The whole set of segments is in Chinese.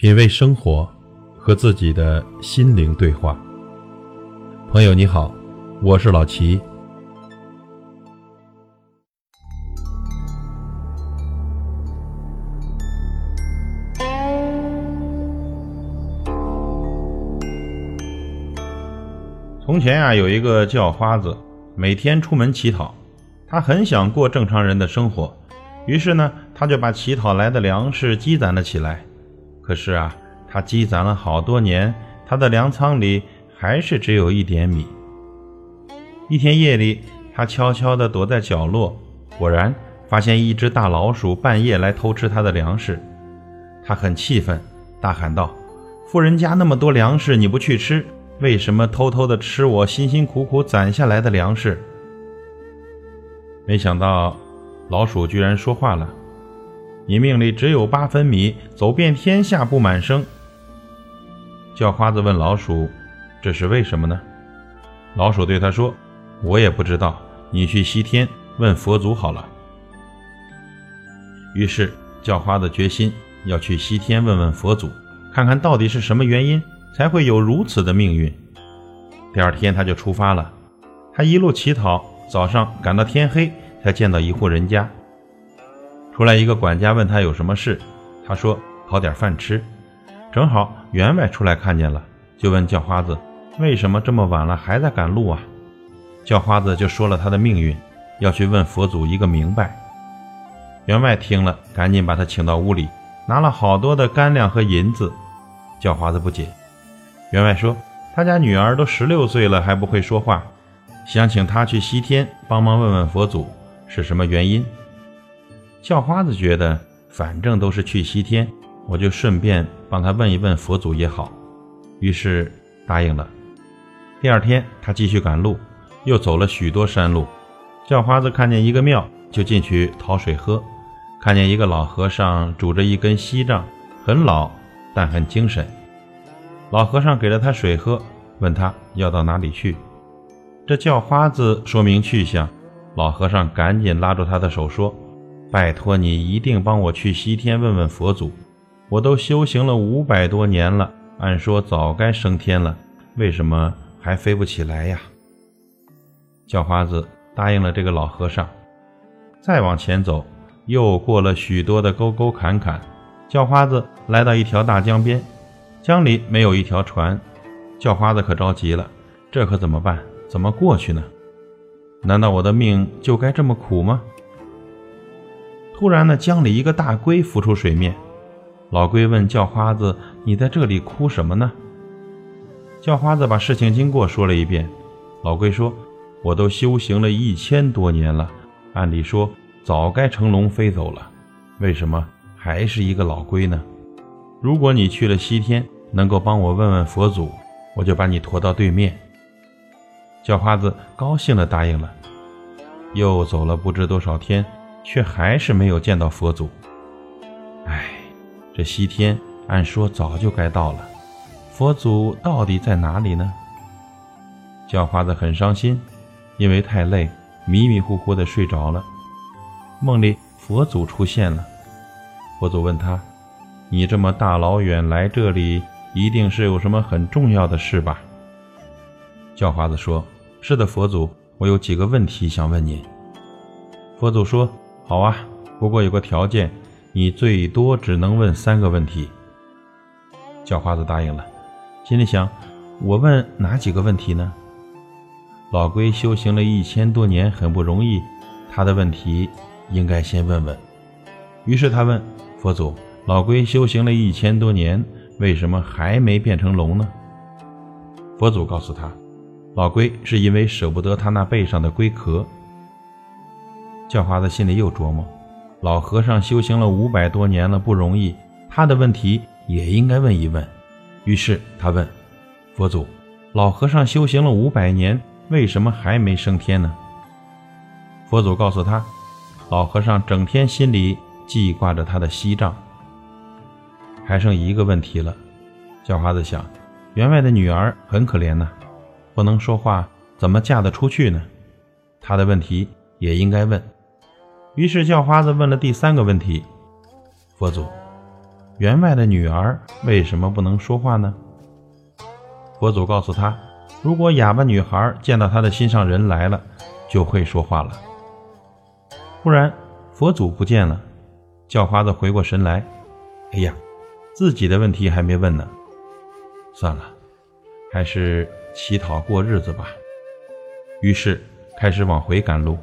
品味生活，和自己的心灵对话。朋友你好，我是老齐。从前啊，有一个叫花子，每天出门乞讨。他很想过正常人的生活，于是呢，他就把乞讨来的粮食积攒了起来。可是啊，他积攒了好多年，他的粮仓里还是只有一点米。一天夜里，他悄悄地躲在角落，果然发现一只大老鼠半夜来偷吃他的粮食。他很气愤，大喊道：“富人家那么多粮食，你不去吃，为什么偷偷地吃我辛辛苦苦攒下来的粮食？”没想到，老鼠居然说话了。你命里只有八分米，走遍天下不满生。叫花子问老鼠：“这是为什么呢？”老鼠对他说：“我也不知道，你去西天问佛祖好了。”于是叫花子决心要去西天问问佛祖，看看到底是什么原因才会有如此的命运。第二天他就出发了，他一路乞讨，早上赶到天黑才见到一户人家。出来一个管家问他有什么事，他说讨点饭吃。正好员外出来看见了，就问叫花子为什么这么晚了还在赶路啊？叫花子就说了他的命运，要去问佛祖一个明白。员外听了，赶紧把他请到屋里，拿了好多的干粮和银子。叫花子不解，员外说他家女儿都十六岁了还不会说话，想请他去西天帮忙问问佛祖是什么原因。叫花子觉得，反正都是去西天，我就顺便帮他问一问佛祖也好，于是答应了。第二天，他继续赶路，又走了许多山路。叫花子看见一个庙，就进去讨水喝。看见一个老和尚拄着一根锡杖，很老，但很精神。老和尚给了他水喝，问他要到哪里去。这叫花子说明去向，老和尚赶紧拉住他的手说。拜托你一定帮我去西天问问佛祖，我都修行了五百多年了，按说早该升天了，为什么还飞不起来呀？叫花子答应了这个老和尚。再往前走，又过了许多的沟沟坎坎，叫花子来到一条大江边，江里没有一条船，叫花子可着急了，这可怎么办？怎么过去呢？难道我的命就该这么苦吗？突然呢，江里一个大龟浮出水面。老龟问叫花子：“你在这里哭什么呢？”叫花子把事情经过说了一遍。老龟说：“我都修行了一千多年了，按理说早该乘龙飞走了，为什么还是一个老龟呢？如果你去了西天，能够帮我问问佛祖，我就把你驮到对面。”叫花子高兴地答应了。又走了不知多少天。却还是没有见到佛祖。唉，这西天按说早就该到了，佛祖到底在哪里呢？叫花子很伤心，因为太累，迷迷糊糊的睡着了。梦里佛祖出现了，佛祖问他：“你这么大老远来这里，一定是有什么很重要的事吧？”叫花子说：“是的，佛祖，我有几个问题想问您。”佛祖说。好啊，不过有个条件，你最多只能问三个问题。叫花子答应了，心里想：我问哪几个问题呢？老龟修行了一千多年，很不容易，他的问题应该先问问。于是他问佛祖：老龟修行了一千多年，为什么还没变成龙呢？佛祖告诉他：老龟是因为舍不得他那背上的龟壳。叫花子心里又琢磨：老和尚修行了五百多年了，不容易，他的问题也应该问一问。于是他问佛祖：“老和尚修行了五百年，为什么还没升天呢？”佛祖告诉他：“老和尚整天心里记挂着他的锡杖。”还剩一个问题了。叫花子想：员外的女儿很可怜呐，不能说话，怎么嫁得出去呢？他的问题也应该问。于是叫花子问了第三个问题：“佛祖，员外的女儿为什么不能说话呢？佛祖告诉他，如果哑巴女孩见到他的心上人来了，就会说话了。忽然，佛祖不见了，叫花子回过神来，哎呀，自己的问题还没问呢。算了，还是乞讨过日子吧。于是开始往回赶路。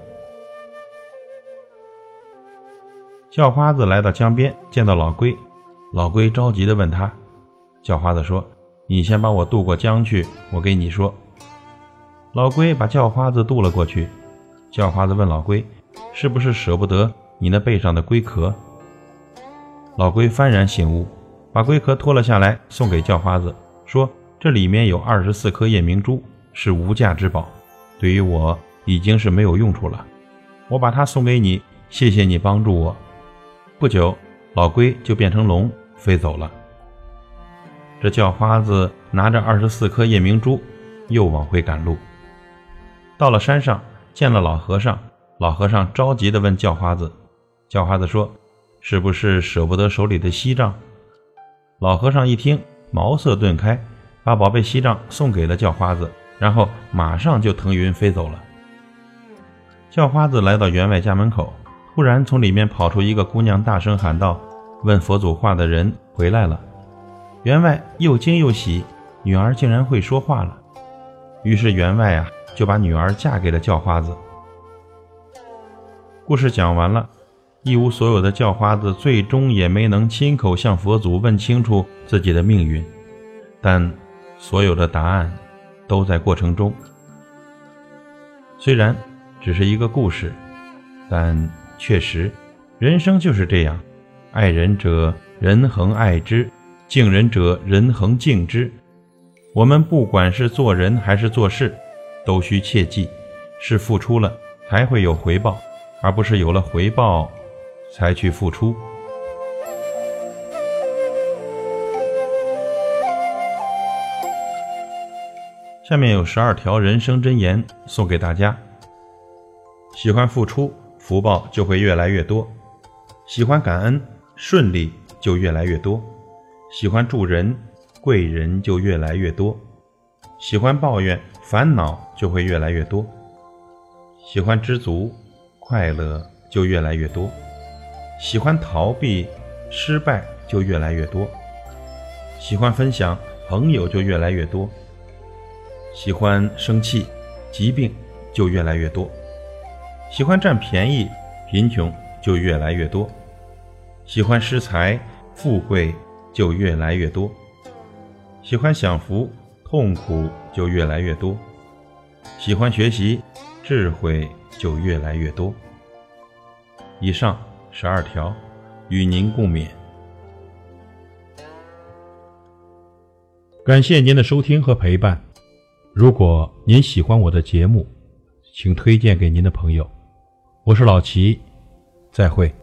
叫花子来到江边，见到老龟，老龟着急地问他：“叫花子说，你先帮我渡过江去，我给你说。”老龟把叫花子渡了过去。叫花子问老龟：“是不是舍不得你那背上的龟壳？”老龟幡然醒悟，把龟壳脱了下来，送给叫花子。说：“这里面有二十四颗夜明珠，是无价之宝，对于我已经是没有用处了。我把它送给你，谢谢你帮助我。”不久，老龟就变成龙飞走了。这叫花子拿着二十四颗夜明珠，又往回赶路。到了山上，见了老和尚，老和尚着急地问叫花子：“叫花子说，是不是舍不得手里的锡杖？”老和尚一听。茅塞顿开，把宝贝锡杖送给了叫花子，然后马上就腾云飞走了。叫花子来到员外家门口，突然从里面跑出一个姑娘，大声喊道：“问佛祖话的人回来了。”员外又惊又喜，女儿竟然会说话了。于是员外啊就把女儿嫁给了叫花子。故事讲完了。一无所有的叫花子，最终也没能亲口向佛祖问清楚自己的命运，但所有的答案都在过程中。虽然只是一个故事，但确实，人生就是这样：爱人者，人恒爱之；敬人者，人恒敬之。我们不管是做人还是做事，都需切记：是付出了才会有回报，而不是有了回报。才去付出。下面有十二条人生箴言送给大家：喜欢付出，福报就会越来越多；喜欢感恩，顺利就越来越多；喜欢助人，贵人就越来越多；喜欢抱怨，烦恼就会越来越多；喜欢知足，快乐就越来越多。喜欢逃避，失败就越来越多；喜欢分享，朋友就越来越多；喜欢生气，疾病就越来越多；喜欢占便宜，贫穷就越来越多；喜欢失财，富贵就越来越多；喜欢享福，痛苦就越来越多；喜欢学习，智慧就越来越多。以上。十二条，与您共勉。感谢您的收听和陪伴。如果您喜欢我的节目，请推荐给您的朋友。我是老齐，再会。